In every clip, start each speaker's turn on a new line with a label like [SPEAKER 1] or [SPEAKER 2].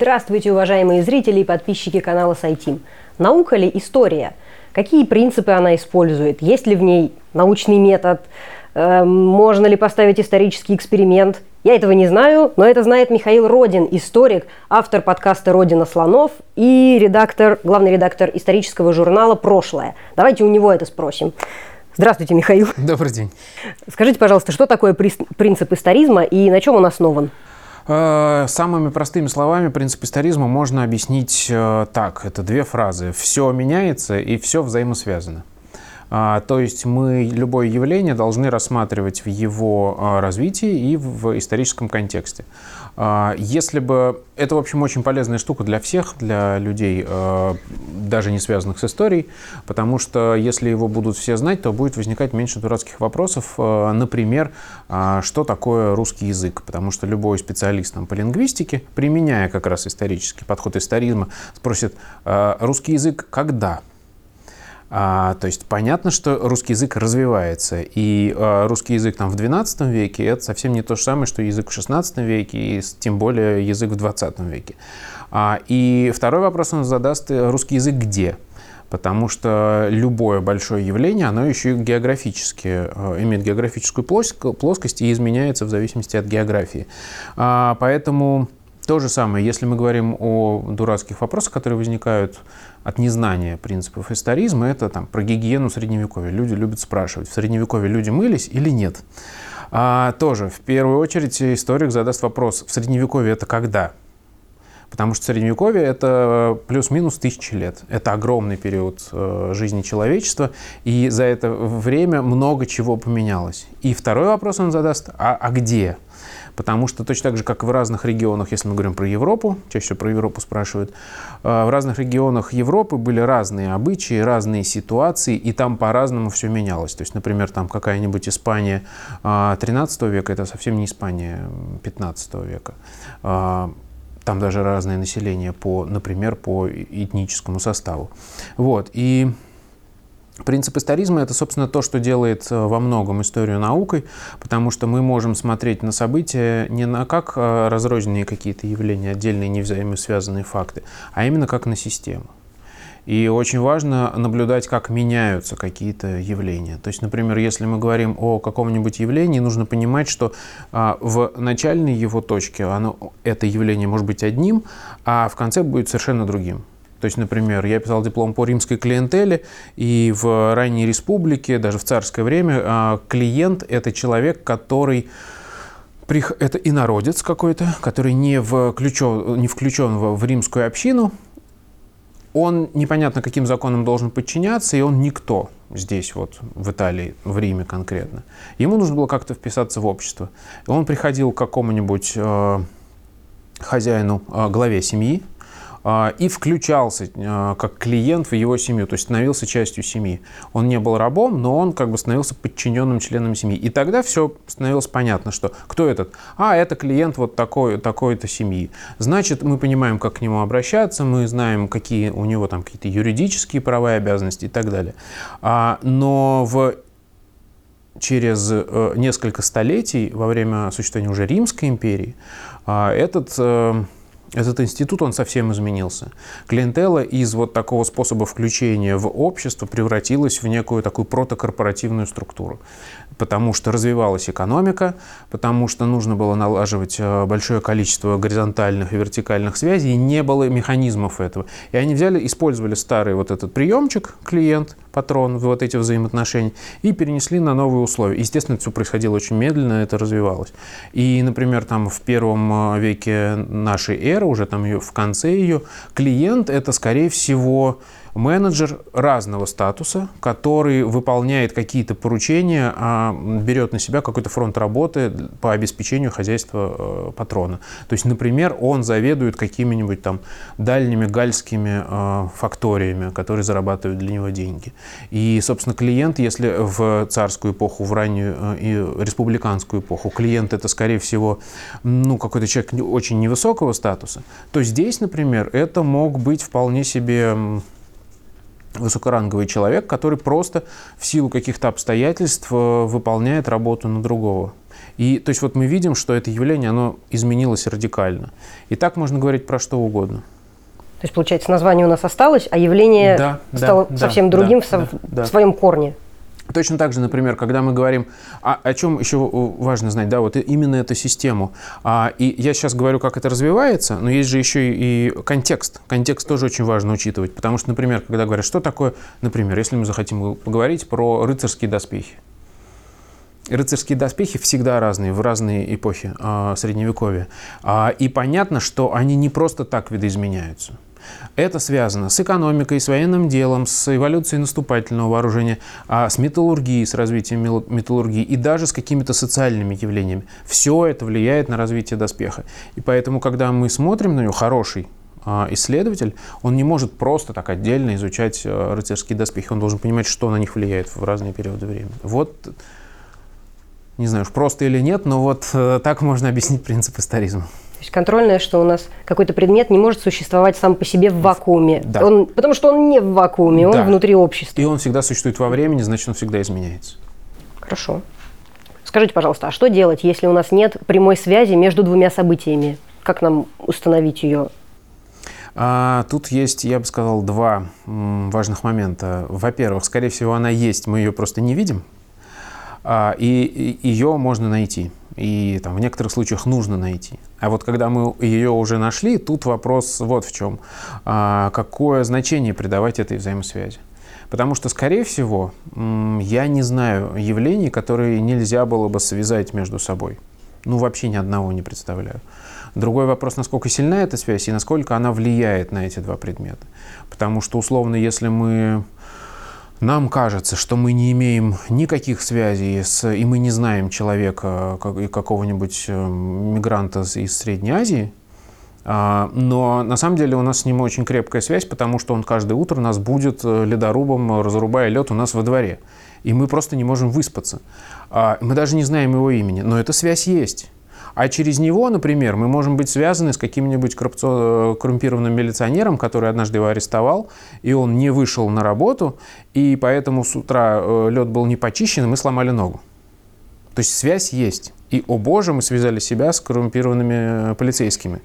[SPEAKER 1] Здравствуйте, уважаемые зрители и подписчики канала Сайтим. Наука ли история? Какие принципы она использует? Есть ли в ней научный метод? Э, можно ли поставить исторический эксперимент? Я этого не знаю, но это знает Михаил Родин, историк, автор подкаста «Родина слонов» и редактор, главный редактор исторического журнала «Прошлое». Давайте у него это спросим. Здравствуйте, Михаил.
[SPEAKER 2] Добрый день.
[SPEAKER 1] Скажите, пожалуйста, что такое принцип историзма и на чем он основан?
[SPEAKER 2] Э, самыми простыми словами принцип историзма можно объяснить э, так. Это две фразы. Все меняется и все взаимосвязано. А, то есть мы любое явление должны рассматривать в его а, развитии и в историческом контексте. А, если бы... Это, в общем, очень полезная штука для всех, для людей, даже не связанных с историей, потому что если его будут все знать, то будет возникать меньше дурацких вопросов. Например, что такое русский язык? Потому что любой специалист там, по лингвистике, применяя как раз исторический подход историзма, спросит, русский язык когда? А, то есть понятно, что русский язык развивается, и а, русский язык там в XII веке это совсем не то же самое, что язык в XVI веке, и тем более язык в XX веке. А, и второй вопрос он задаст, э, русский язык где? Потому что любое большое явление, оно еще и географически, э, имеет географическую плоскость и изменяется в зависимости от географии. А, поэтому то же самое, если мы говорим о дурацких вопросах, которые возникают от незнания принципов историзма, это там, про гигиену средневековья. Люди любят спрашивать, в средневековье люди мылись или нет. А, тоже, в первую очередь, историк задаст вопрос, в средневековье это когда? Потому что Средневековье – это плюс-минус тысячи лет. Это огромный период э, жизни человечества, и за это время много чего поменялось. И второй вопрос он задаст, а, а где? Потому что точно так же, как в разных регионах, если мы говорим про Европу, чаще всего про Европу спрашивают, э, в разных регионах Европы были разные обычаи, разные ситуации, и там по-разному все менялось. То есть, например, там какая-нибудь Испания 13 э, века, это совсем не Испания 15 века там даже разное население, по, например, по этническому составу. Вот. И Принцип историзма – это, собственно, то, что делает э, во многом историю наукой, потому что мы можем смотреть на события не на как э, разрозненные какие-то явления, отдельные невзаимосвязанные факты, а именно как на систему. И очень важно наблюдать, как меняются какие-то явления. То есть, например, если мы говорим о каком-нибудь явлении, нужно понимать, что а, в начальной его точке оно, это явление может быть одним, а в конце будет совершенно другим. То есть, например, я писал диплом по римской клиентеле, и в ранней республике, даже в царское время, а, клиент – это человек, который это инородец какой-то, который не включен, не включен в римскую общину, он непонятно каким законам должен подчиняться, и он никто здесь, вот в Италии, в Риме конкретно. Ему нужно было как-то вписаться в общество. И он приходил к какому-нибудь э, хозяину, э, главе семьи, и включался а, как клиент в его семью, то есть становился частью семьи. Он не был рабом, но он как бы становился подчиненным членом семьи. И тогда все становилось понятно, что кто этот? А, это клиент вот такой, такой-то семьи. Значит, мы понимаем, как к нему обращаться, мы знаем, какие у него там какие-то юридические права и обязанности и так далее. А, но в через э, несколько столетий, во время существования уже Римской империи, этот э, этот институт, он совсем изменился. Клиентела из вот такого способа включения в общество превратилась в некую такую протокорпоративную структуру потому что развивалась экономика, потому что нужно было налаживать э, большое количество горизонтальных и вертикальных связей, и не было механизмов этого. И они взяли, использовали старый вот этот приемчик, клиент, патрон, вот эти взаимоотношения, и перенесли на новые условия. Естественно, это все происходило очень медленно, это развивалось. И, например, там в первом э, веке нашей эры, уже там в конце ее, клиент это, скорее всего, менеджер разного статуса, который выполняет какие-то поручения, а берет на себя какой-то фронт работы по обеспечению хозяйства э, патрона. То есть, например, он заведует какими-нибудь там дальними гальскими э, факториями, которые зарабатывают для него деньги. И, собственно, клиент, если в царскую эпоху, в раннюю э, и республиканскую эпоху, клиент это, скорее всего, ну, какой-то человек очень невысокого статуса, то здесь, например, это мог быть вполне себе высокоранговый человек, который просто в силу каких-то обстоятельств э, выполняет работу на другого. И то есть вот мы видим, что это явление, оно изменилось радикально. И так можно говорить про что угодно.
[SPEAKER 1] То есть, получается, название у нас осталось, а явление
[SPEAKER 2] Да,
[SPEAKER 1] стало
[SPEAKER 2] да,
[SPEAKER 1] совсем
[SPEAKER 2] да,
[SPEAKER 1] другим в,
[SPEAKER 2] да,
[SPEAKER 1] со-
[SPEAKER 2] да.
[SPEAKER 1] в своем корне.
[SPEAKER 2] Точно так же, например, когда мы говорим, а, о чем еще важно знать, да, вот именно эту систему. А, и я сейчас говорю, как это развивается, но есть же еще и, и контекст. Контекст тоже очень важно учитывать, потому что, например, когда говорят, что такое, например, если мы захотим поговорить про рыцарские доспехи. Рыцарские доспехи всегда разные, в разные эпохи а, Средневековья. А, и понятно, что они не просто так видоизменяются. Это связано с экономикой, с военным делом, с эволюцией наступательного вооружения, а, с металлургией, с развитием металлургии и даже с какими-то социальными явлениями. Все это влияет на развитие доспеха. И поэтому, когда мы смотрим на него, хороший а, исследователь, он не может просто так отдельно изучать а, рыцарские доспехи. Он должен понимать, что на них влияет в разные периоды времени. Вот, не знаю, уж просто или нет, но вот э, так можно объяснить принцип историзма.
[SPEAKER 1] То есть контрольное, что у нас какой-то предмет не может существовать сам по себе в вакууме.
[SPEAKER 2] Да.
[SPEAKER 1] Он, потому что он не в вакууме, он
[SPEAKER 2] Да.
[SPEAKER 1] внутри общества.
[SPEAKER 2] И он всегда существует во времени, значит, он всегда изменяется.
[SPEAKER 1] Хорошо. Скажите, пожалуйста, а что делать, если у нас нет прямой связи между двумя событиями? Как нам установить ее?
[SPEAKER 2] А, тут есть, я бы сказал, два важных момента. Во-первых, скорее всего, она есть, мы ее просто не видим, А, и, и ее можно найти. И там, в некоторых случаях нужно найти. А вот когда мы ее уже нашли, тут вопрос вот в чем. А, какое значение придавать этой взаимосвязи? Потому что, скорее всего, я не знаю явлений, которые нельзя было бы связать между собой. Ну, вообще ни одного не представляю. Другой вопрос, насколько сильна эта связь и насколько она влияет на эти два предмета. Потому что, условно, если мы нам кажется, что мы не имеем никаких связей с, и мы не знаем человека, какого-нибудь э, мигранта из Средней Азии, а, но на самом деле у нас с ним очень крепкая связь, потому что он каждое утро нас будет э, ледорубом, э, разрубая лед у нас во дворе. И мы просто не можем выспаться. А, Мы даже не знаем его имени, но эта связь есть. А через него, например, мы можем быть связаны с каким-нибудь коррупцо- коррумпированным милиционером, который однажды его арестовал, и он не вышел на работу, и поэтому с утра лед был не почищен, и мы сломали ногу. То есть связь есть. И, о боже, мы связали себя с коррумпированными э, полицейскими.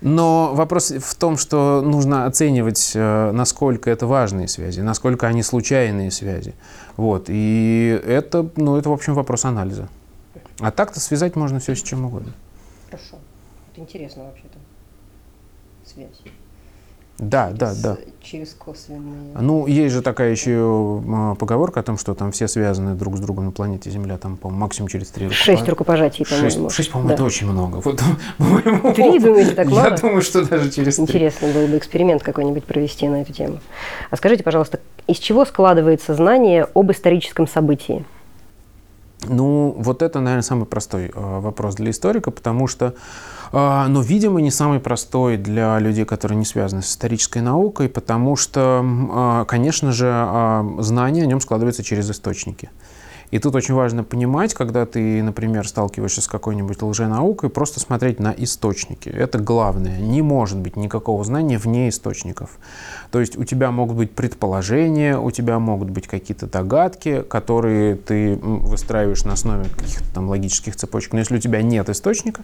[SPEAKER 2] Но вопрос в том, что нужно оценивать, э, насколько это важные связи, насколько они случайные связи. Вот. И это, ну, это, в общем, вопрос анализа. А так-то связать можно все с чем угодно.
[SPEAKER 1] Хорошо. Это интересно вообще-то. Связь.
[SPEAKER 2] Да, да, да.
[SPEAKER 1] Через косвенные.
[SPEAKER 2] Ну, есть же такая еще поговорка о том, что там все связаны друг с другом на планете Земля, там, по максимум через три
[SPEAKER 1] Шесть
[SPEAKER 2] рукопа-
[SPEAKER 1] рукопожатий,
[SPEAKER 2] Шесть,
[SPEAKER 1] по-моему.
[SPEAKER 2] шесть, по-моему,
[SPEAKER 1] Да.
[SPEAKER 2] это очень много. Вот, по
[SPEAKER 1] Три, думаете, так
[SPEAKER 2] Я
[SPEAKER 1] мало?
[SPEAKER 2] думаю, что даже через три.
[SPEAKER 1] Интересно было бы эксперимент какой-нибудь провести на эту тему. А скажите, пожалуйста, из чего складывается знание об историческом событии?
[SPEAKER 2] Ну, вот это, наверное, самый простой э, вопрос для историка, потому что, э, ну, видимо, не самый простой для людей, которые не связаны с исторической наукой, потому что, э, конечно же, знание о нем складывается через источники. И тут очень важно понимать, когда ты, например, сталкиваешься с какой-нибудь лженаукой, просто смотреть на источники. Это главное. Не может быть никакого знания вне источников. То есть у тебя могут быть предположения, у тебя могут быть какие-то догадки, которые ты выстраиваешь на основе каких-то там логических цепочек. Но если у тебя нет источника,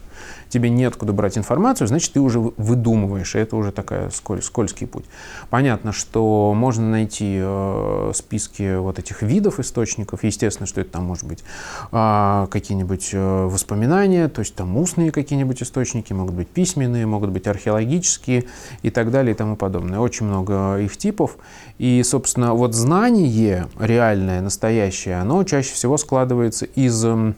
[SPEAKER 2] тебе нет куда брать информацию, значит, ты уже вы- выдумываешь, и это уже такая сколь- скользкий путь. Понятно, что можно найти э, списки вот этих видов источников, естественно, что это там может быть а, какие-нибудь э, воспоминания, то есть там устные какие-нибудь источники, могут быть письменные, могут быть археологические и так далее и тому подобное. Очень много их типов. И, собственно, вот знание реальное, настоящее, оно чаще всего складывается из м,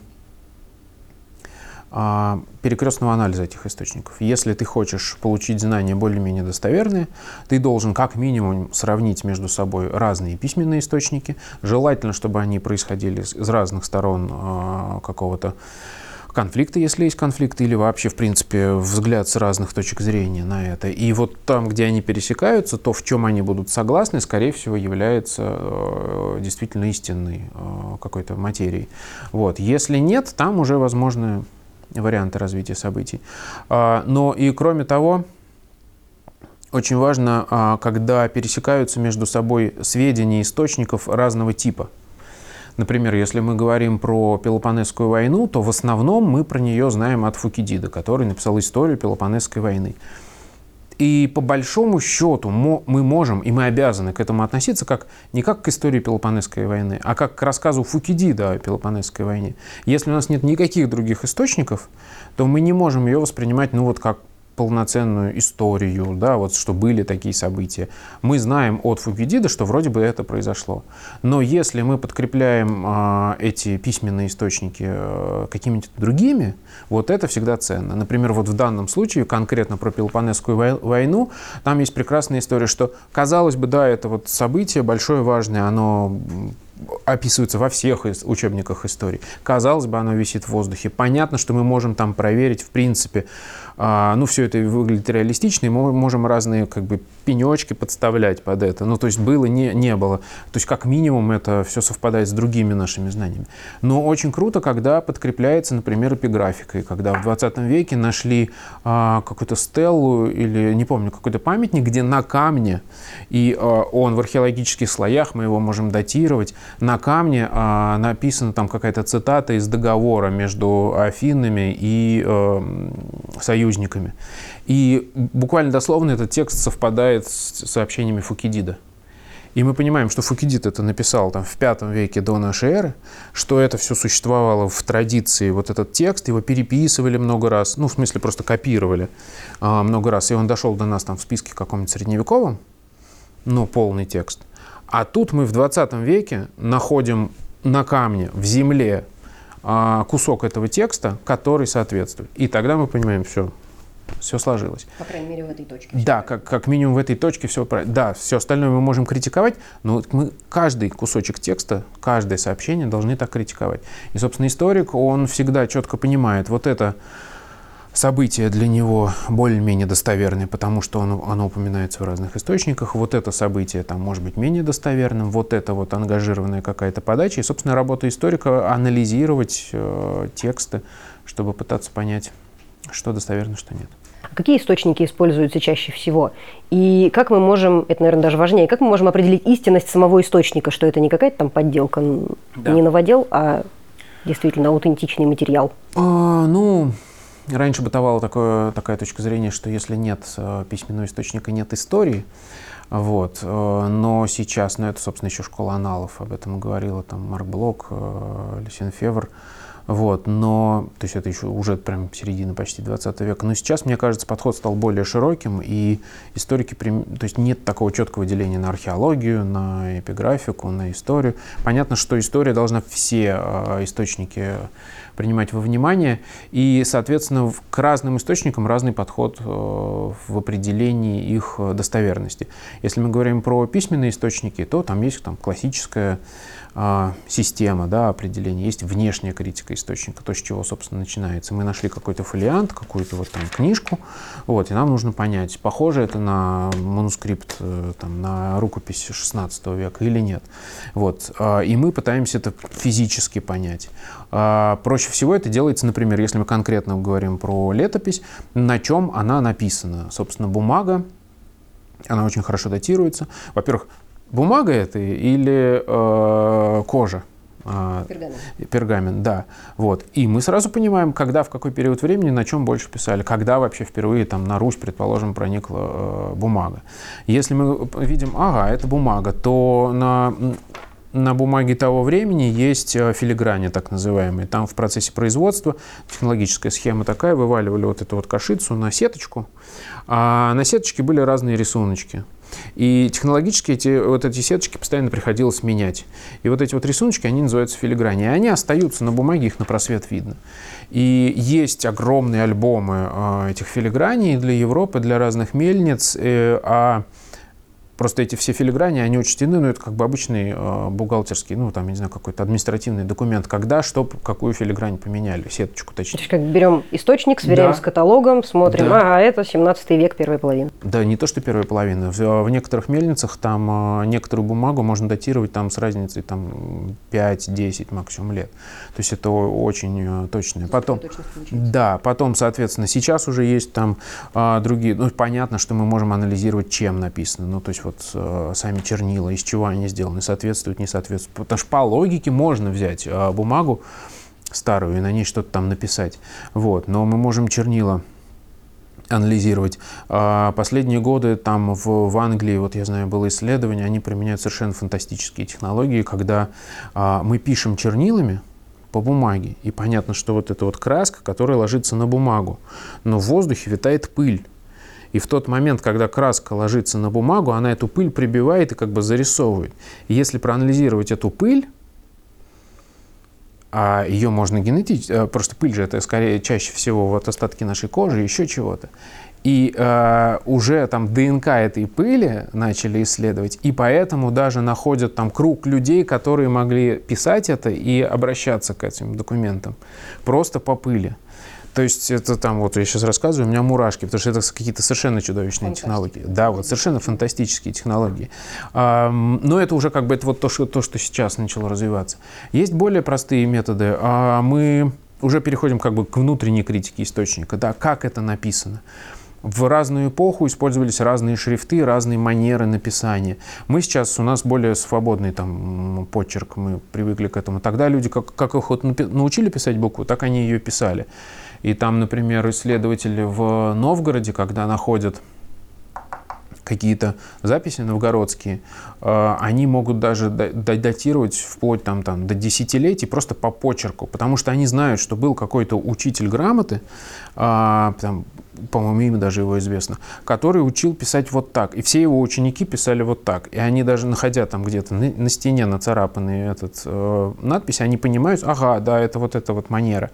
[SPEAKER 2] а, перекрестного анализа этих источников. Если ты хочешь получить знания более-менее достоверные, ты должен как минимум сравнить между собой разные письменные источники. Желательно, чтобы они происходили из разных сторон а, какого-то конфликта, если есть конфликт, или вообще, в принципе, взгляд с разных точек зрения на это. И вот там, где они пересекаются, то, в чем они будут согласны, скорее всего, является э, действительно истинной э, какой-то материей. Вот. Если нет, там уже возможны варианты развития событий. А, Но и кроме того, очень важно, а, когда пересекаются между собой сведения источников разного типа. Например, если мы говорим про Пелопонесскую войну, то в основном мы про нее знаем от Фукидида, который написал историю Пелопонесской войны. И по большому счету мы можем и мы обязаны к этому относиться как не как к истории Пелопонесской войны, а как к рассказу Фукидида о Пелопонесской войне. Если у нас нет никаких других источников, то мы не можем ее воспринимать ну вот как полноценную историю, да, вот что были такие события. Мы знаем от Фукидида, что вроде бы это произошло. Но если мы подкрепляем э, эти письменные источники э, какими-то другими, вот это всегда ценно. Например, вот в данном случае, конкретно про Пелопонесскую войну, там есть прекрасная история, что, казалось бы, да, это вот событие большое, важное, оно описывается во всех учебниках истории. Казалось бы, оно висит в воздухе. Понятно, что мы можем там проверить, в принципе, а, ну, все это выглядит реалистично, и мы можем разные как бы пенечки подставлять под это. Ну, то есть было, не, не было. То есть как минимум это все совпадает с другими нашими знаниями. Но очень круто, когда подкрепляется, например, эпиграфикой, когда в 20 веке нашли а, какую-то стеллу или, не помню, какой-то памятник, где на камне, и а, он в археологических слоях, мы его можем датировать, на камне а, написана там какая-то цитата из договора между Афинами и а, союзниками. И буквально дословно этот текст совпадает с сообщениями Фукидида. И мы понимаем, что Фукидид это написал там, в пятом веке до нашей эры, что это все существовало в традиции, вот этот текст, его переписывали много раз, ну, в смысле, просто копировали а, много раз, и он дошел до нас там в списке каком-нибудь средневековом, ну, полный текст. А тут мы в 20 веке находим на камне, в земле, а, кусок этого текста, который соответствует. И тогда мы понимаем, все, все сложилось.
[SPEAKER 1] По крайней мере, в этой точке.
[SPEAKER 2] Да, как, как минимум в этой точке все правильно. Да, все остальное мы можем критиковать, но мы каждый кусочек текста, каждое сообщение должны так критиковать. И, собственно, историк, он всегда четко понимает, вот это событие для него более-менее достоверное, потому что оно, оно упоминается в разных источниках. Вот это событие там может быть менее достоверным, вот это вот ангажированная какая-то подача. И, собственно, работа историка анализировать э, тексты, чтобы пытаться понять, что достоверно, что нет.
[SPEAKER 1] Какие источники используются чаще всего? И как мы можем, это, наверное, даже важнее, как мы можем определить истинность самого источника, что это не какая-то там подделка, да. не новодел, а действительно аутентичный материал?
[SPEAKER 2] А, ну, Раньше бытовала такое, такая точка зрения, что если нет э, письменного источника, нет истории. Вот. Э, но сейчас, ну это, собственно, еще школа аналов, об этом говорила там Марк Блок, э, Люсин Февр. Вот, но, то есть это еще уже прям середина почти 20 века. Но сейчас, мне кажется, подход стал более широким, и историки, то есть нет такого четкого деления на археологию, на эпиграфику, на историю. Понятно, что история должна все источники принимать во внимание. И, соответственно, к разным источникам разный подход э, в определении их достоверности. Если мы говорим про письменные источники, то там есть там, классическая система да, определения, есть внешняя критика источника, то, с чего, собственно, начинается. Мы нашли какой-то фолиант, какую-то вот там книжку, вот, и нам нужно понять, похоже это на манускрипт, э, там, на рукопись 16 века или нет. Вот, а, и мы пытаемся это физически понять. А, проще всего это делается, например, если мы конкретно говорим про летопись, на чем она написана. Собственно, бумага, она очень хорошо датируется. Во-первых, Бумага это или э, кожа?
[SPEAKER 1] Э, пергамент.
[SPEAKER 2] Пергамент, да. Вот. И мы сразу понимаем, когда, в какой период времени, на чем больше писали, когда вообще впервые там на Русь, предположим, проникла э, бумага. Если мы видим, ага, это бумага, то на на бумаге того времени есть э, филиграни, так называемые. Там в процессе производства технологическая схема такая, вываливали вот эту вот кашицу на сеточку, а на сеточке были разные рисуночки. И технологически эти, вот эти сеточки постоянно приходилось менять. И вот эти вот рисуночки, они называются филиграни. И они остаются на бумаге, их на просвет видно. И есть огромные альбомы э, этих филиграней для Европы, для разных мельниц. Э, а Просто эти все филиграни, они учтены, но это как бы обычный э, бухгалтерский, ну, там, я не знаю, какой-то административный документ, когда, что, какую филигрань поменяли, сеточку точнее.
[SPEAKER 1] То есть как берем источник, сверяем да. с каталогом, смотрим, да. ага, это 17 век, первая половина.
[SPEAKER 2] Да, не то, что первая половина. В, в некоторых мельницах там э, некоторую бумагу можно датировать там с разницей там 5-10 максимум лет. То есть это очень э, точное. Потом, да, потом, соответственно, сейчас уже есть там э, другие, ну, понятно, что мы можем анализировать, чем написано. Ну, то есть вот э, сами чернила, из чего они сделаны, соответствуют, не соответствуют. Потому что по логике можно взять э, бумагу старую и на ней что-то там написать. Вот. Но мы можем чернила анализировать. А последние годы там в, в Англии, вот я знаю, было исследование, они применяют совершенно фантастические технологии, когда а, мы пишем чернилами, по бумаге. И понятно, что вот эта вот краска, которая ложится на бумагу. Но в воздухе витает пыль. И в тот момент, когда краска ложится на бумагу, она эту пыль прибивает и как бы зарисовывает. И если проанализировать эту пыль, а ее можно генетически, э, просто пыль же это скорее чаще всего вот остатки нашей кожи, еще чего-то. И э, уже там ДНК этой пыли начали исследовать, и поэтому даже находят там круг людей, которые могли писать это и обращаться к этим документам просто по пыли. То есть это там, вот я сейчас рассказываю, у меня мурашки, потому что это какие-то совершенно чудовищные технологии. Да, вот совершенно фантастические технологии. Но это уже как бы это вот то что, то, что сейчас начало развиваться. Есть более простые методы. А мы уже переходим как бы к внутренней критике источника. Да, как это написано в разную эпоху использовались разные шрифты, разные манеры написания. Мы сейчас, у нас более свободный там почерк, мы привыкли к этому. Тогда люди, как, как их вот научили писать букву, так они ее писали. И там, например, исследователи в Новгороде, когда находят какие-то записи новгородские, э, они могут даже датировать вплоть там, там, до десятилетий просто по почерку, потому что они знают, что был какой-то учитель грамоты, э, там, по-моему, имя даже его известно, который учил писать вот так. И все его ученики писали вот так. И они даже, находя там где-то на, стене нацарапанный этот э, надпись, они понимают, ага, да, это вот эта вот манера.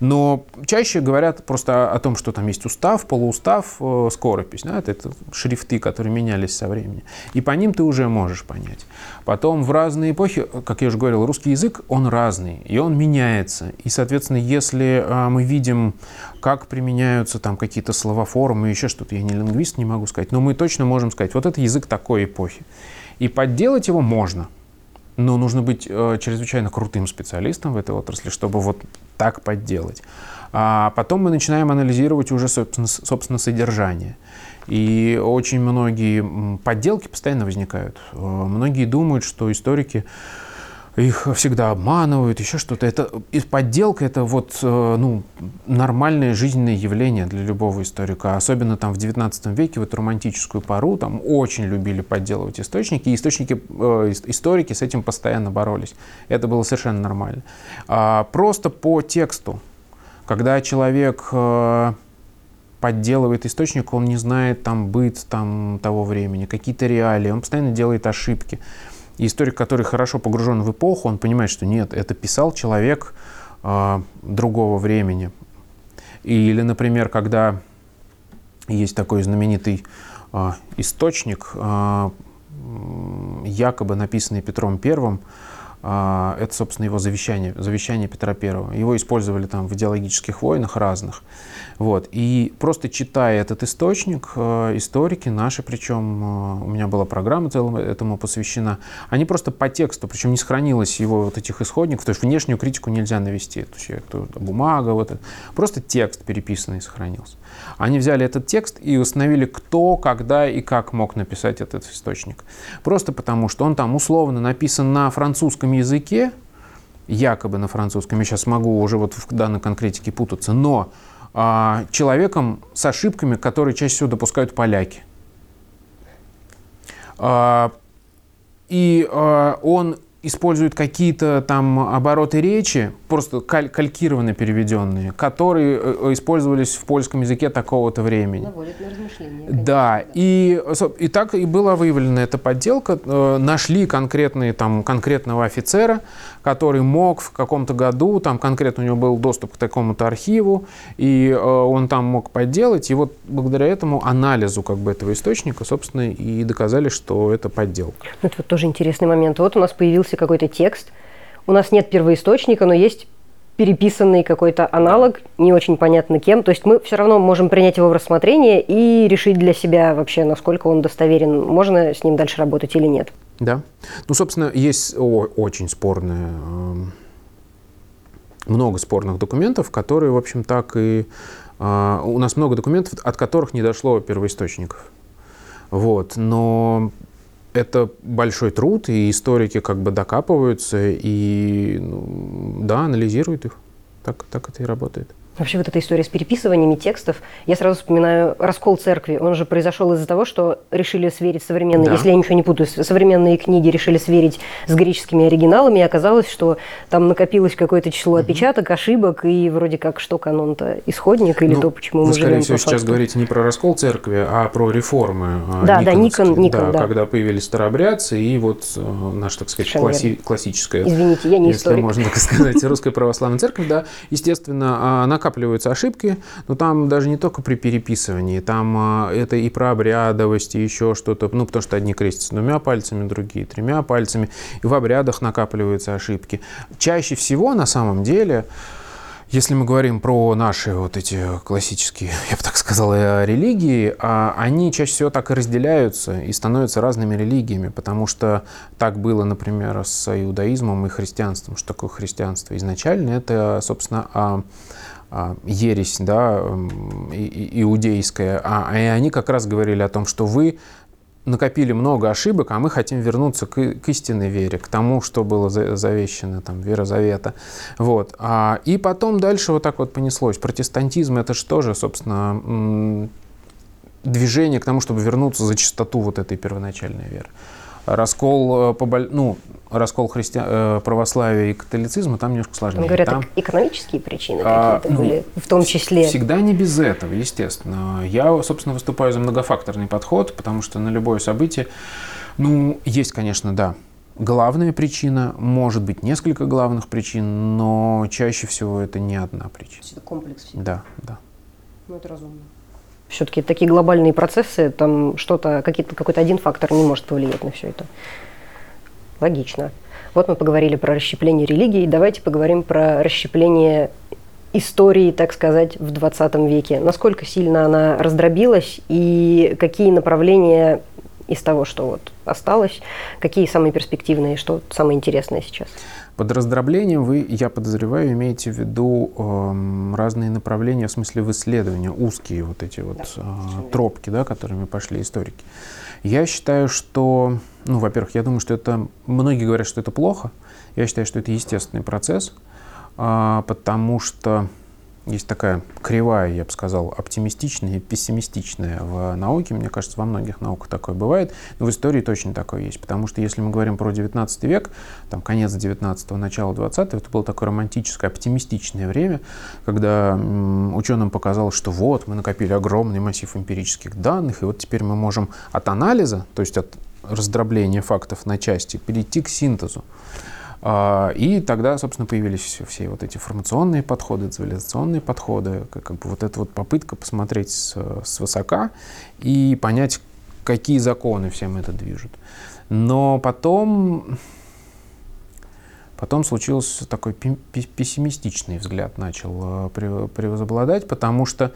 [SPEAKER 2] Но чаще говорят просто о том, что там есть устав, полуустав, э, скоропись. Да? Это, шрифты, которые менялись со временем. И по ним ты уже можешь понять. Потом в разные эпохи, как я уже говорил, русский язык, он разный, и он меняется. И, соответственно, если э, мы видим, как применяются там какие-то слова, формы, еще что-то, я не лингвист, не могу сказать, но мы точно можем сказать, вот это язык такой эпохи. И подделать его можно – но нужно быть э, чрезвычайно крутым специалистом в этой отрасли, чтобы вот так подделать. А потом мы начинаем анализировать уже, собственно, собственно содержание. И очень многие подделки постоянно возникают. Э, многие думают, что историки их всегда обманывают, еще что-то. Это подделка это вот э, ну, нормальное жизненное явление для любого историка. Особенно там в 19 веке, в эту романтическую пару, там очень любили подделывать источники, и источники, э, историки с этим постоянно боролись. Это было совершенно нормально. А просто по тексту, когда человек э, подделывает источник, он не знает там быт там, того времени, какие-то реалии, он постоянно делает ошибки. И историк, который хорошо погружен в эпоху, он понимает, что нет, это писал человек э, другого времени. Или, например, когда есть такой знаменитый э, источник, э, якобы написанный Петром Первым, это, собственно, его завещание, завещание Петра Первого. Его использовали там в идеологических войнах разных. Вот. И просто читая этот источник, э, историки наши, причем э, у меня была программа целым этому посвящена, они просто по тексту, причем не сохранилось его вот этих исходников, то есть внешнюю критику нельзя навести, то есть бумага, вот это, просто текст переписанный сохранился. Они взяли этот текст и установили, кто, когда и как мог написать этот источник. Просто потому, что он там условно написан на французском языке, якобы на французском, я сейчас могу уже вот в данной конкретике путаться, но а, человеком с ошибками, которые чаще всего допускают поляки. А, и а, он используют какие-то там обороты речи, просто каль калькированно переведенные, которые э, э, использовались в польском языке такого-то времени. Наводит на размышления. Конечно, да, И, и так и была выявлена эта подделка. Э, нашли конкретные, там, конкретного офицера, который мог в каком-то году, там конкретно у него был доступ к такому-то архиву, и он там мог подделать. И вот благодаря этому анализу как бы этого источника, собственно, и доказали, что это подделка.
[SPEAKER 1] Это вот тоже интересный момент. Вот у нас появился появился какой-то текст, у нас нет первоисточника, но есть переписанный какой-то аналог, не очень понятно кем. То есть мы все равно можем принять его в рассмотрение и решить для себя вообще, насколько он достоверен, можно с ним дальше работать или нет.
[SPEAKER 2] Да. Ну, собственно, есть очень спорные, эм, много спорных документов, которые, в общем, так и... Э, у нас много документов, от которых не дошло первоисточников. Вот. Но это большой труд, и историки как бы докапываются и ну, да, анализируют их. Так, так это и работает.
[SPEAKER 1] Вообще вот эта история с переписываниями текстов, я сразу вспоминаю раскол церкви. Он же произошел из-за того, что решили сверить современные, да. если я ничего не путаю, современные книги решили сверить с греческими оригиналами, и оказалось, что там накопилось какое-то число опечаток, ошибок, и вроде как что канон-то исходник, или ну, то, почему мы скорее
[SPEAKER 2] всего, сейчас говорите не про раскол церкви, а про реформы
[SPEAKER 1] а, Да, да, Никон, Никон,
[SPEAKER 2] да, да. Когда появились старообрядцы, и вот э, наша, так сказать, класси- классическая,
[SPEAKER 1] Извините, я не
[SPEAKER 2] если
[SPEAKER 1] историк.
[SPEAKER 2] можно так сказать, русская православная церковь, да, естественно, она накапливаются ошибки, но там даже не только при переписывании, там а, это и про обрядовость, и еще что-то, ну, потому что одни крестятся двумя пальцами, другие тремя пальцами, и в обрядах накапливаются ошибки. Чаще всего, на самом деле, если мы говорим про наши вот эти классические, я бы так сказал, э, религии, а они чаще всего так и разделяются и становятся разными религиями, потому что так было, например, с иудаизмом и христианством. Что такое христианство? Изначально это, собственно, а, ересь да, иудейская, а, и они как раз говорили о том, что вы накопили много ошибок, а мы хотим вернуться к, к истинной вере, к тому, что было завещено, там, вера завета. Вот. А, и потом дальше вот так вот понеслось. Протестантизм – это что же, собственно, движение к тому, чтобы вернуться за чистоту вот этой первоначальной веры раскол, э, по, ну, раскол христи... Э, православия и католицизма там немножко сложнее.
[SPEAKER 1] Говорят,
[SPEAKER 2] там,
[SPEAKER 1] экономические причины а, какие-то ну, были, в том числе.
[SPEAKER 2] Всегда не без этого, естественно. Я, собственно, выступаю за многофакторный подход, потому что на любое событие, ну, есть, конечно, да, главная причина, может быть, несколько главных причин, но чаще всего это не одна причина.
[SPEAKER 1] Это комплекс всего.
[SPEAKER 2] Да, да.
[SPEAKER 1] Ну, это разумно все-таки такие глобальные процессы, там что-то, какой-то один фактор не может повлиять на все это. Логично. Вот мы поговорили про расщепление религии, давайте поговорим про расщепление истории, так сказать, в 20 веке. Насколько сильно она раздробилась и какие направления из того, что вот осталось, какие самые перспективные, что самое интересное сейчас?
[SPEAKER 2] Под раздроблением вы, я подозреваю, имеете в виду э, разные направления, в смысле в исследования, узкие вот эти вот да, э, тропки, да, которыми пошли историки. Я считаю, что, ну, во-первых, я думаю, что это, многие говорят, что это плохо. Я считаю, что это естественный процесс, э, потому что есть такая кривая, я бы сказал, оптимистичная и пессимистичная в науке. Мне кажется, во многих науках такое бывает. Но в истории точно такое есть. Потому что если мы говорим про 19 век, там конец 19-го, начало 20-го, это было такое романтическое, оптимистичное время, когда ученым показалось, что вот, мы накопили огромный массив эмпирических данных, и вот теперь мы можем от анализа, то есть от раздробления фактов на части, перейти к синтезу. А, и тогда, собственно, появились все, вот эти формационные подходы, цивилизационные подходы, как, бы вот эта вот попытка посмотреть с, с высока и понять, какие законы всем это движут. Но потом, потом случился такой пессимистичный взгляд, начал э, превозобладать, потому что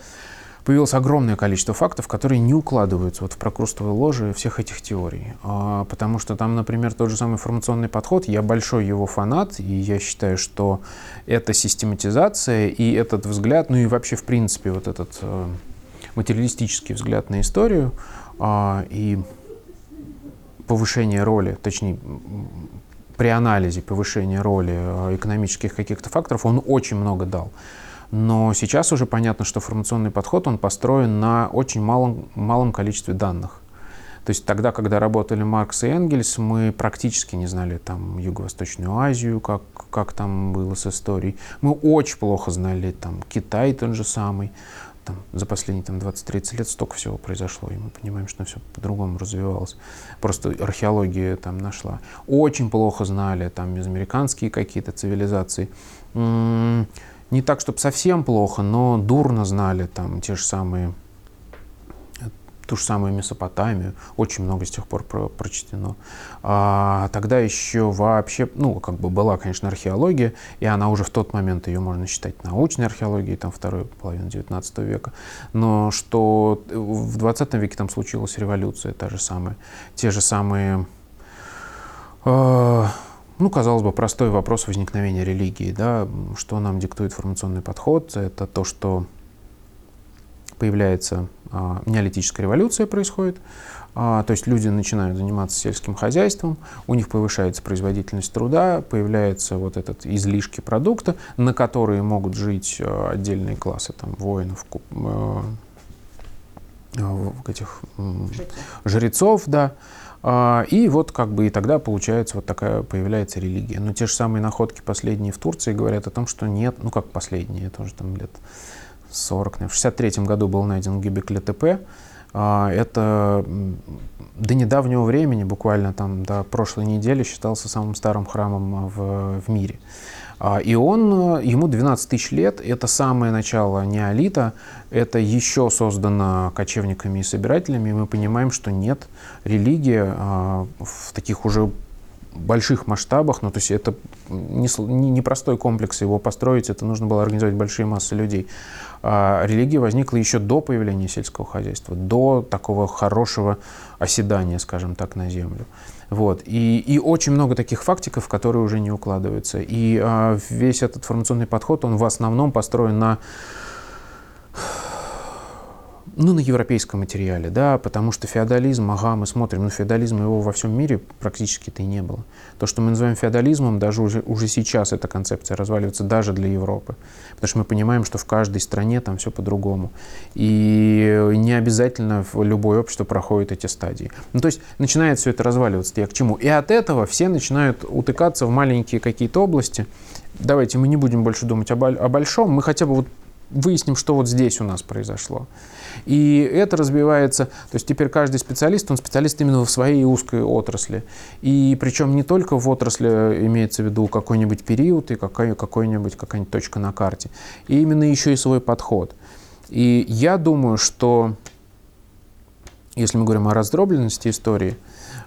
[SPEAKER 2] появилось огромное количество фактов, которые не укладываются вот в прокрустовые ложи всех этих теорий. А, потому что там, например, тот же самый информационный подход, я большой его фанат, и я считаю, что эта систематизация и этот взгляд, ну и вообще, в принципе, вот этот э, материалистический взгляд на историю э, и повышение роли, точнее, при анализе повышения роли э, экономических каких-то факторов, он очень много дал. Но сейчас уже понятно, что формационный подход, он построен на очень малом, малом количестве данных. То есть тогда, когда работали Маркс и Энгельс, мы практически не знали там Юго-Восточную Азию, как, как там было с историей. Мы очень плохо знали там Китай тот же самый. Там, за последние там, 20-30 лет столько всего произошло, и мы понимаем, что все по-другому развивалось. Просто археология там нашла. Очень плохо знали там мезоамериканские какие-то цивилизации. Не так, чтобы совсем плохо, но дурно знали там те же самые, ту же самую Месопотамию, очень много с тех пор про, прочтено. А тогда еще вообще, ну, как бы была, конечно, археология, и она уже в тот момент, ее можно считать научной археологией, там, второй половины 19 века, но что в 20 веке там случилась революция, та же самая, те же самые... Э, ну, казалось бы, простой вопрос возникновения религии. Да? Что нам диктует формационный подход? Это то, что появляется неолитическая революция происходит, то есть люди начинают заниматься сельским хозяйством, у них повышается производительность труда, появляются вот этот излишки продукта, на которые могут жить отдельные классы там, воинов, этих жрецов, жрецов да. А, и вот как бы и тогда получается вот такая появляется религия. Но те же самые находки последние в Турции говорят о том, что нет, ну как последние, это уже там лет 40, в 63 году был найден Гюбекли ТП. А, это до недавнего времени, буквально там до прошлой недели, считался самым старым храмом в, в мире. А, и он, э, ему 12 тысяч лет, это самое начало неолита, это еще создано кочевниками и собирателями, и мы понимаем, что нет, религия а, в таких уже больших масштабах, ну то есть это непростой не, не простой комплекс его построить, это нужно было организовать большие массы людей. А религия возникла еще до появления сельского хозяйства, до такого хорошего оседания, скажем так, на землю. Вот. И, и очень много таких фактиков, которые уже не укладываются. И а, весь этот формационный подход, он в основном построен на ну, на европейском материале, да, потому что феодализм, ага, мы смотрим, ну, феодализм его во всем мире практически-то и не было. То, что мы называем феодализмом, даже уже, уже сейчас эта концепция разваливается даже для Европы, потому что мы понимаем, что в каждой стране там все по-другому. И не обязательно любое общество проходит эти стадии. Ну, то есть начинает все это разваливаться, я к чему. И от этого все начинают утыкаться в маленькие какие-то области. Давайте мы не будем больше думать о, о большом, мы хотя бы вот выясним, что вот здесь у нас произошло. И это разбивается, то есть теперь каждый специалист, он специалист именно в своей узкой отрасли. И причем не только в отрасли имеется в виду какой-нибудь период и какой, какой-нибудь, какая-нибудь точка на карте. И именно еще и свой подход. И я думаю, что если мы говорим о раздробленности истории,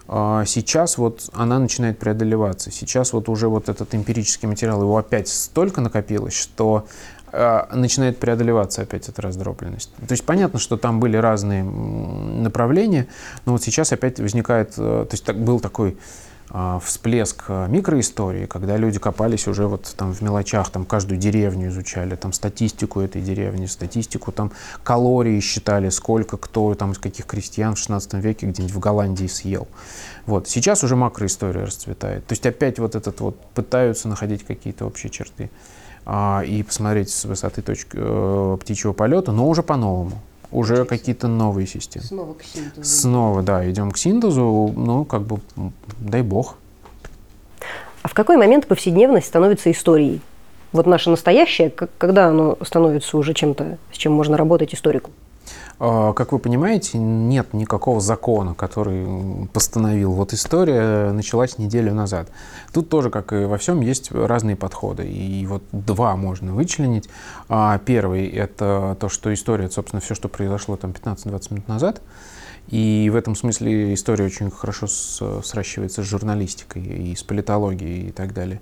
[SPEAKER 2] а, сейчас вот она начинает преодолеваться. Сейчас вот уже вот этот эмпирический материал, его опять столько накопилось, что начинает преодолеваться опять эта раздробленность. То есть понятно, что там были разные направления, но вот сейчас опять возникает, э, то есть так, был такой а, всплеск э, микроистории, когда люди копались уже вот там в мелочах, там каждую деревню изучали, там статистику этой деревни, статистику, там калории считали, сколько кто там из каких крестьян в 16 веке где-нибудь в Голландии съел. Вот. Сейчас уже макроистория расцветает. То есть опять вот этот вот пытаются находить какие-то общие черты. А, и посмотреть с высоты точки, э, птичьего полета, но уже по-новому. Уже какие-то новые системы.
[SPEAKER 1] Снова к синтезу.
[SPEAKER 2] Снова, да, идем к синтезу, ну, как бы, дай бог.
[SPEAKER 1] А в какой момент повседневность становится историей? Вот наше настоящее, когда оно становится уже чем-то, с чем можно работать историку?
[SPEAKER 2] А, как вы понимаете, нет никакого закона, который постановил. Вот история началась неделю назад. Тут тоже, как и во всем, есть разные подходы. И вот два можно вычленить. А, первый — это то, что история, собственно, все, что произошло там 15-20 минут назад. И в этом смысле история очень хорошо сращивается с журналистикой и с политологией и так далее.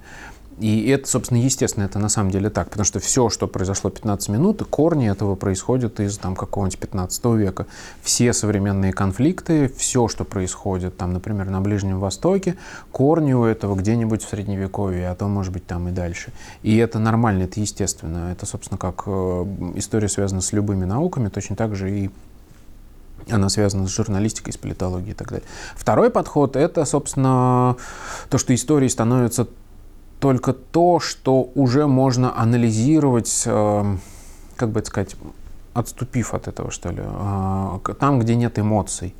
[SPEAKER 2] И это, собственно, естественно, это на самом деле так, потому что все, что произошло 15 минут, корни этого происходят из там, какого-нибудь 15 века. Все современные конфликты, все, что происходит, там, например, на Ближнем Востоке, корни у этого где-нибудь в Средневековье, а то, может быть, там и дальше. И это нормально, это естественно. Это, собственно, как э, история связана с любыми науками, точно так же и она связана с журналистикой, с политологией и так далее. Второй подход — это, собственно, то, что истории становятся только то, что уже можно анализировать, э, как бы это сказать, отступив от этого, что ли, э, там, где нет эмоций.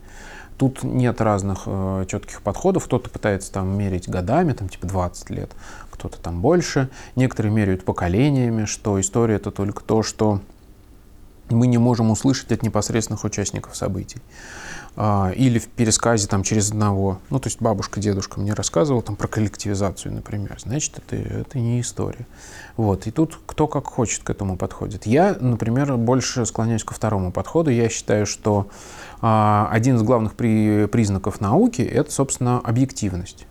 [SPEAKER 2] Тут нет разных э, четких подходов. Кто-то пытается там мерить годами, там типа 20 лет, кто-то там больше. Некоторые меряют поколениями, что история это только то, что мы не можем услышать от непосредственных участников событий. А, или в пересказе там через одного. Ну, то есть бабушка, дедушка мне рассказывал там про коллективизацию, например. Значит, это, это не история. Вот. И тут кто как хочет к этому подходит. Я, например, больше склоняюсь ко второму подходу. Я считаю, что а, один из главных при, признаков науки – это, собственно, объективность.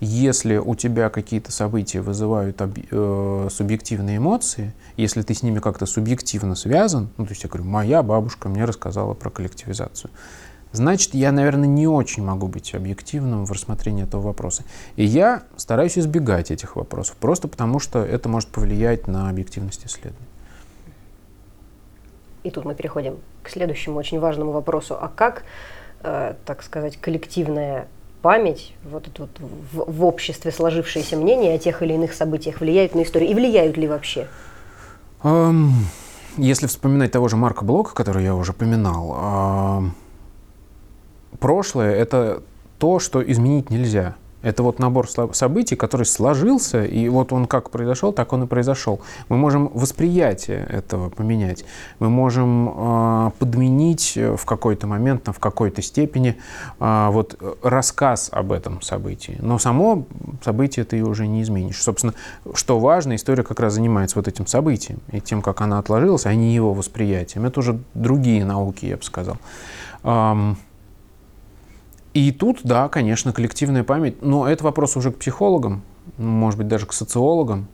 [SPEAKER 2] Если у тебя какие-то события вызывают э, субъективные эмоции, если ты с ними как-то субъективно связан, ну, то есть я говорю, моя бабушка мне рассказала про коллективизацию, значит, я, наверное, не очень могу быть объективным в рассмотрении этого вопроса. И я стараюсь избегать этих вопросов, просто потому что это может повлиять на объективность исследования.
[SPEAKER 1] И тут мы переходим к следующему очень важному вопросу. А как, э, так сказать, коллективная память, вот это вот в, в обществе сложившиеся мнения о тех или иных событиях влияют на историю? И влияют ли вообще?
[SPEAKER 2] Um, если вспоминать того же Марка Блока, который я уже поминал, uh, прошлое — это то, что изменить нельзя. Это вот набор событий, который сложился, и вот он как произошел, так он и произошел. Мы можем восприятие этого поменять, мы можем э, подменить в какой-то момент, в какой-то степени э, вот рассказ об этом событии. Но само событие ты уже не изменишь. Собственно, что важно, история как раз занимается вот этим событием и тем, как она отложилась, а не его восприятием. Это уже другие науки, я бы сказал. И тут, да, конечно, коллективная память, но это вопрос уже к психологам, может быть, даже к социологам,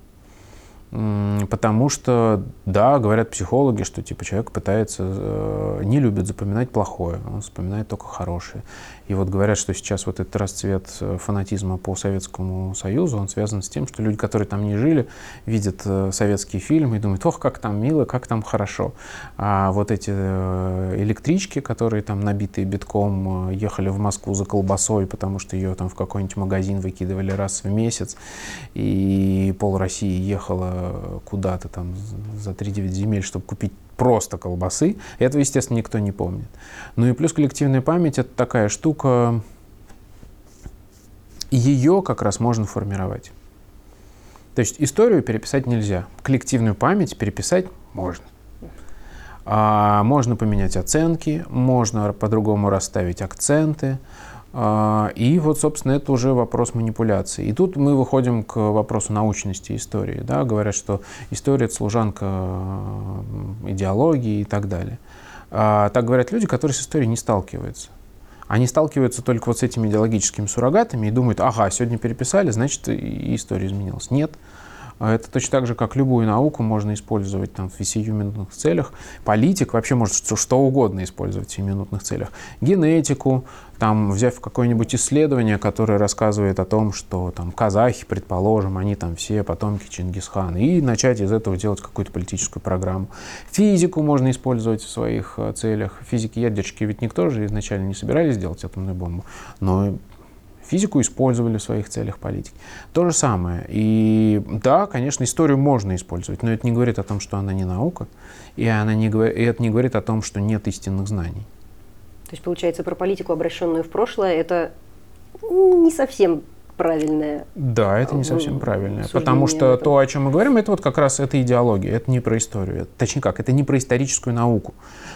[SPEAKER 2] Потому что, да, говорят психологи, что типа человек пытается, э, не любит запоминать плохое, он вспоминает только хорошее. И вот говорят, что сейчас вот этот расцвет э, фанатизма по Советскому Союзу, он связан с тем, что люди, которые там не жили, видят э, советские фильмы и думают, ох, как там мило, как там хорошо. А вот эти электрички, которые там набитые битком, ехали в Москву за колбасой, потому что ее там в какой-нибудь магазин выкидывали раз в месяц, и пол России ехала куда-то там за 3-9 земель, чтобы купить просто колбасы. Этого, естественно, никто не помнит. Ну и плюс коллективная память — это такая штука, ее как раз можно формировать. То есть историю переписать нельзя, коллективную память переписать можно. А можно поменять оценки, можно по-другому расставить акценты, и вот, собственно, это уже вопрос манипуляции. И тут мы выходим к вопросу научности истории. Да? Говорят, что история – это служанка идеологии и так далее. А, так говорят люди, которые с историей не сталкиваются. Они сталкиваются только вот с этими идеологическими суррогатами и думают, ага, сегодня переписали, значит, и история изменилась. Нет. А это точно так же, как любую науку можно использовать там, в сиюминутных целях. Политик вообще может что, что угодно использовать в сиюминутных целях. Генетику, там, взяв какое-нибудь исследование, которое рассказывает о том, что там, казахи, предположим, они там все потомки Чингисхана, и начать из этого делать какую-то политическую программу. Физику можно использовать в своих э, целях. Физики-ядерщики ведь никто же изначально не собирались делать атомную бомбу, но Физику использовали в своих целях политики. То же самое. И да, конечно, историю можно использовать, но это не говорит о том, что она не наука, и, она не, и это не говорит о том, что нет истинных знаний.
[SPEAKER 1] То есть, получается, про политику, обращенную в прошлое, это не совсем правильное.
[SPEAKER 2] Да, это не совсем правильное. Потому что то, о чем мы говорим, это вот как раз это идеология, это не про историю. Точнее как, это не про историческую науку.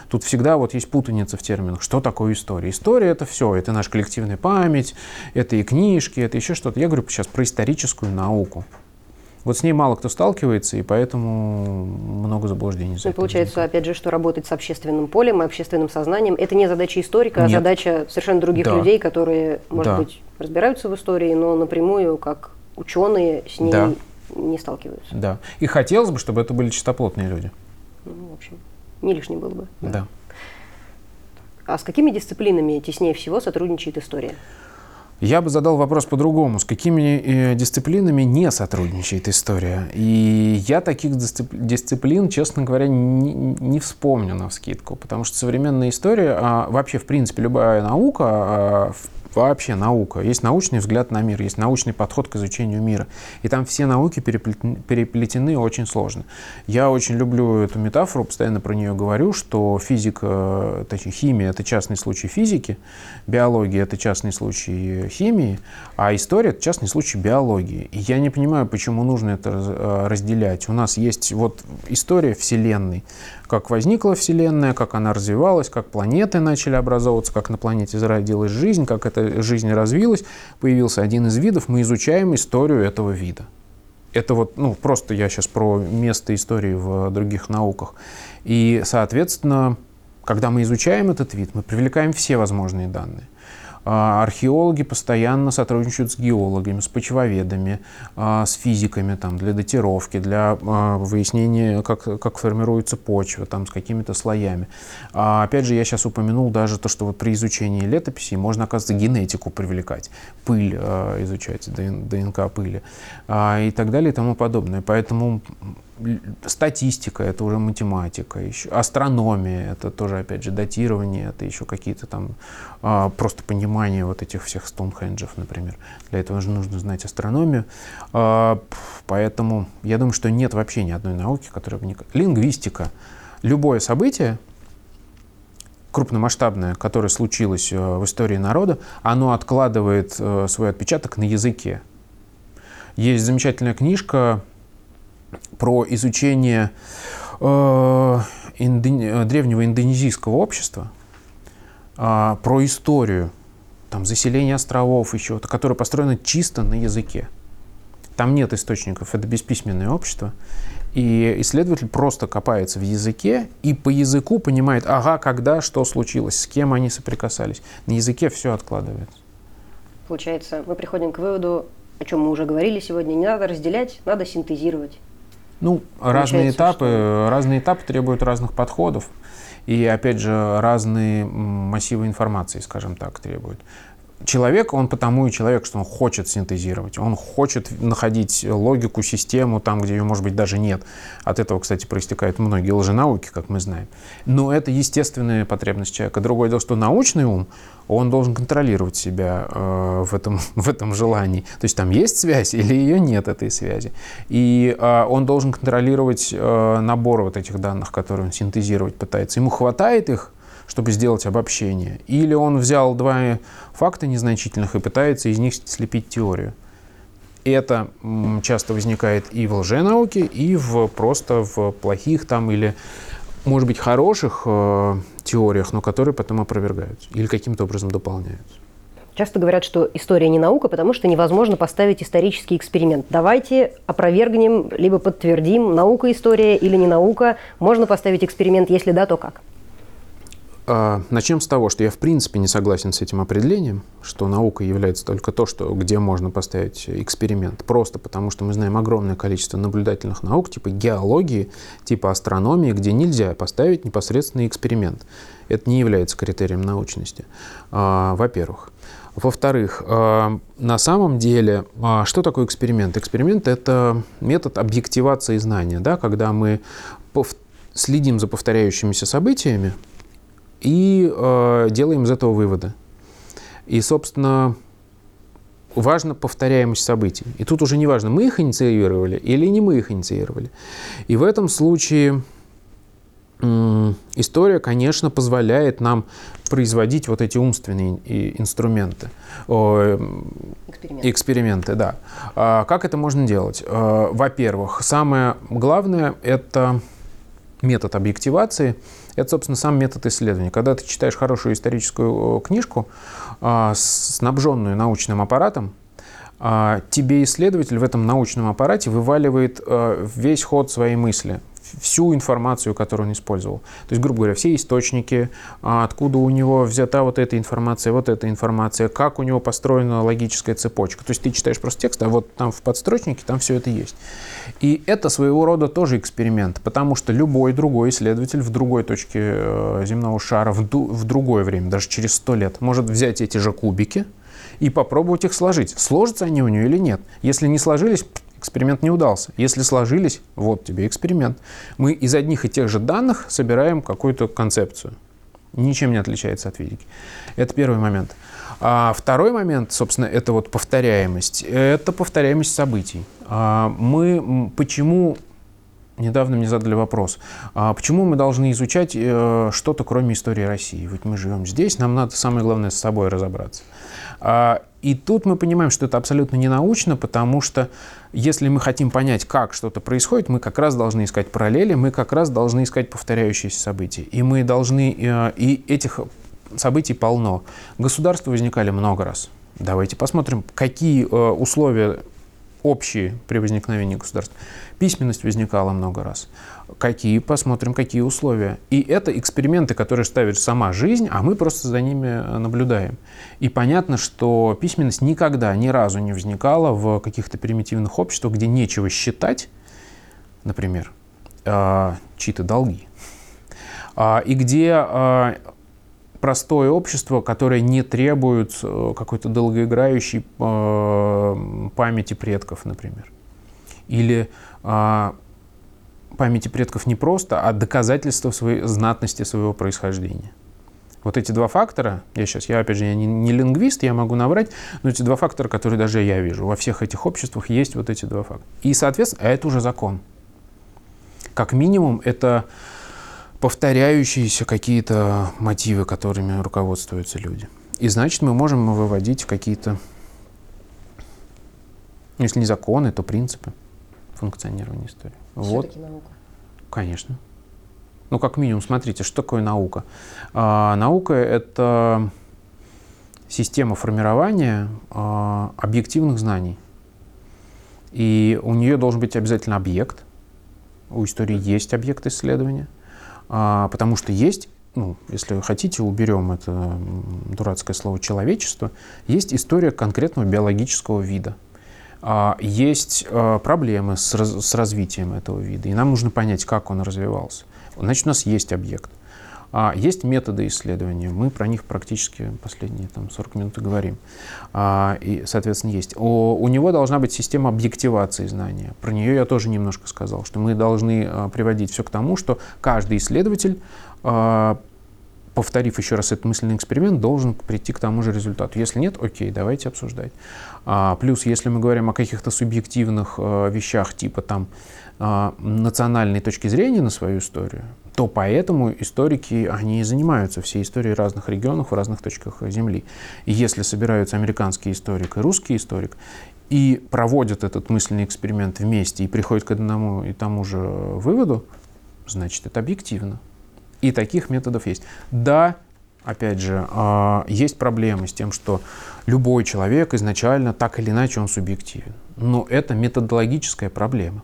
[SPEAKER 2] Тут всегда вот есть путаница в терминах. Что такое история? История это все. Это наша коллективная память, это и книжки, это еще что-то. Я говорю сейчас про историческую науку. Вот с ней мало кто сталкивается, и поэтому много заблуждений.
[SPEAKER 1] Ну, получается, опять же, что работать с общественным полем и общественным сознанием – это не задача историка, а Нет. а задача совершенно других да. людей, которые, может да. быть, разбираются в истории, но напрямую, как ученые, с ней да. не сталкиваются.
[SPEAKER 2] Да. И хотелось бы, чтобы это были чистоплотные люди.
[SPEAKER 1] Ну, в общем, не лишним было бы.
[SPEAKER 2] Да. да.
[SPEAKER 1] А с какими дисциплинами теснее всего сотрудничает история?
[SPEAKER 2] Я бы задал вопрос по-другому. С какими э, дисциплинами не сотрудничает история? И я таких дисциплин, честно говоря, не, не вспомню на вскидку, потому что современная история, а вообще, в принципе, любая наука, а, в вообще наука. Есть научный взгляд на мир, есть научный подход к изучению мира. И там все науки переплетены, переплетены очень сложно. Я очень люблю эту метафору, постоянно про нее говорю, что физика, точнее химия — это частный случай физики, биология — это частный случай химии, а история — это частный случай биологии. И я не понимаю, почему нужно это э, разделять. У нас есть вот история Вселенной, как возникла Вселенная, как она развивалась, как планеты начали образовываться, как на планете зародилась жизнь, как эта жизнь развилась, появился один из видов, мы изучаем историю этого вида. Это вот, ну, просто я сейчас про место истории в других науках. И, соответственно, когда мы изучаем этот вид, мы привлекаем все возможные данные. А, археологи постоянно сотрудничают с геологами, с почвоведами, а, с физиками там, для датировки, для а, выяснения, как, как формируется почва, там, с какими-то слоями. Опять же, я сейчас упомянул даже то, что вот при изучении летописей можно, оказывается, генетику привлекать, пыль изучать, ДНК пыли и так далее и тому подобное. Поэтому статистика, это уже математика, еще астрономия, это тоже, опять же, датирование, это еще какие-то там а, просто понимание вот этих всех Стоунхенджев, например. Для этого же нужно знать астрономию. А, поэтому я думаю, что нет вообще ни одной науки, которая бы Лингвистика. Любое событие, крупномасштабное, которое случилось э, в истории народа, оно откладывает э, свой отпечаток на языке. Есть замечательная книжка про изучение э, индо... древнего индонезийского общества, э, про историю, там, заселение островов еще, которое построено чисто на языке. Там нет источников, это бесписьменное общество. И исследователь просто копается в языке и по языку понимает, ага, когда, что случилось, с кем они соприкасались. На языке все откладывается.
[SPEAKER 1] Получается, мы приходим к выводу, о чем мы уже говорили сегодня, не надо разделять, надо синтезировать.
[SPEAKER 2] Ну, разные этапы, что... разные этапы требуют разных подходов. И, опять же, разные массивы информации, скажем так, требуют человек, он потому и человек, что он хочет синтезировать, он хочет находить логику, систему там, где ее, может быть, даже нет. От этого, кстати, проистекают многие лженауки, как мы знаем. Но это естественная потребность человека. Другое дело, что научный ум, он должен контролировать себя э, в, этом, в этом желании. То есть там есть связь или ее нет, этой связи. И э, он должен контролировать э, набор вот этих данных, которые он синтезировать пытается. Ему хватает их, чтобы сделать обобщение. Или он взял два факта незначительных и пытается из них слепить теорию. Это часто возникает и в лженауке, и в просто в плохих там или, может быть, хороших э, теориях, но которые потом опровергаются или каким-то образом дополняются.
[SPEAKER 1] Часто говорят, что история не наука, потому что невозможно поставить исторический эксперимент. Давайте опровергнем, либо подтвердим, наука история или не наука. Можно поставить эксперимент, если да, то как?
[SPEAKER 2] А, начнем с того, что я в принципе не согласен с этим определением, что наука является только то, что, где можно поставить эксперимент. Просто потому, что мы знаем огромное количество наблюдательных наук, типа геологии, типа астрономии, где нельзя поставить непосредственный эксперимент. Это не является критерием научности, а, во-первых. Во-вторых, а, на самом деле, что такое эксперимент? Эксперимент — это метод объективации знания, да, когда мы следим за повторяющимися событиями, и э, делаем из этого выводы. И, собственно, важна повторяемость событий. И тут уже не важно, мы их инициировали или не мы их инициировали. И в этом случае история, конечно, позволяет нам производить вот эти умственные инструменты. Эксперименты. Эксперименты, да. А как это можно делать? Э, во-первых, самое главное – это метод объективации – это, собственно, сам метод исследования. Когда ты читаешь хорошую историческую книжку, а, снабженную научным аппаратом, а, тебе исследователь в этом научном аппарате вываливает а, весь ход своей мысли всю информацию, которую он использовал. То есть, грубо говоря, все источники, а, откуда у него взята вот эта информация, вот эта информация, как у него построена логическая цепочка. То есть ты читаешь просто текст, а вот там в подстрочнике там все это есть. И это своего рода тоже эксперимент, потому что любой другой исследователь в другой точке э, земного шара, в, в другое время, даже через сто лет, может взять эти же кубики, и попробовать их сложить. Сложатся они у нее или нет. Если не сложились, эксперимент не удался. Если сложились, вот тебе эксперимент. Мы из одних и тех же данных собираем какую-то концепцию. Ничем не отличается от физики. Это первый момент. А второй момент, собственно, это вот повторяемость. Это повторяемость событий. А мы почему недавно мне задали вопрос, а почему мы должны изучать э, что-то, кроме истории России? Ведь мы живем здесь, нам надо самое главное с собой разобраться. А, и тут мы понимаем, что это абсолютно не научно, потому что если мы хотим понять, как что-то происходит, мы как раз должны искать параллели, мы как раз должны искать повторяющиеся события. И мы должны, э, и этих событий полно. Государства возникали много раз. Давайте посмотрим, какие э, условия общие при возникновении государства. Письменность возникала много раз. Какие, посмотрим, какие условия. И это эксперименты, которые ставит сама жизнь, а мы просто за ними э, наблюдаем. И понятно, что письменность никогда, ни разу не возникала в каких-то примитивных обществах, где нечего считать, например, э, чьи-то долги, э, и где э, простое общество, которое не требует э, какой-то долгоиграющей э, памяти предков, например. Или а, памяти предков не просто, а доказательство своей знатности своего происхождения. Вот эти два фактора, я сейчас, я опять же, я не, не лингвист, я могу набрать, но эти два фактора, которые даже я вижу, во всех этих обществах есть вот эти два фактора. И, соответственно, это уже закон. Как минимум, это повторяющиеся какие-то мотивы, которыми руководствуются люди. И значит, мы можем выводить какие-то, если не законы, то принципы функционирования истории.
[SPEAKER 1] Вот. наука.
[SPEAKER 2] Конечно. Ну, как минимум, смотрите, что такое наука. А, наука — это система формирования а, объективных знаний. И у нее должен быть обязательно объект. У истории есть объект исследования, потому что есть ну, если хотите, уберем это дурацкое слово человечество, есть история конкретного биологического вида. А, есть а, проблемы с развитием этого вида, и нам нужно понять, как он развивался. Значит, у нас есть объект. А есть методы исследования, мы про них практически последние там, 40 минут и говорим. А, и, соответственно, есть. У, у него должна быть система объективации знания. Про нее я тоже немножко сказал, что мы должны а, приводить все к тому, что каждый исследователь а, повторив еще раз этот мысленный эксперимент, должен прийти к тому же результату. Если нет, окей, давайте обсуждать. А, плюс, если мы говорим о каких-то субъективных а, вещах, типа там а, национальной точки зрения на свою историю, то поэтому историки, они и занимаются всей историей разных регионов в разных точках Земли. Если собираются американский историк и русский историк, и проводят этот мысленный эксперимент вместе и приходят к одному и тому же выводу, значит, это объективно. И таких методов есть. Да, опять же, а, есть проблемы с тем, что любой человек изначально так или иначе он субъективен. Но это методологическая проблема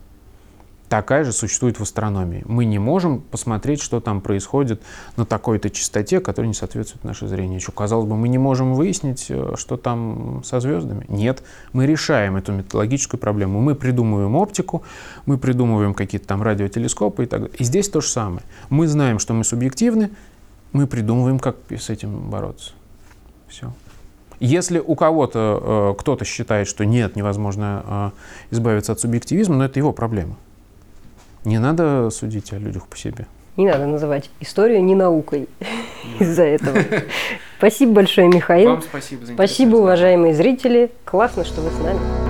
[SPEAKER 2] такая же существует в астрономии. Мы не можем посмотреть, что там происходит на такой-то частоте, которая не соответствует нашей зрению. Еще, казалось бы, мы не можем выяснить, э, что там со звездами. Нет, мы решаем эту методологическую проблему. Мы придумываем оптику, мы придумываем какие-то там радиотелескопы и так далее. И здесь то же самое. Мы знаем, что мы субъективны, мы придумываем, как с этим бороться. Все. Если у кого-то э, кто-то считает, что нет, невозможно э, избавиться от субъективизма, но это его проблема. Не надо судить о людях по себе.
[SPEAKER 1] Не надо называть историю не наукой из-за этого. Спасибо большое, Михаил.
[SPEAKER 2] Вам спасибо за
[SPEAKER 1] Спасибо, уважаемые зрители. Классно, что вы с нами.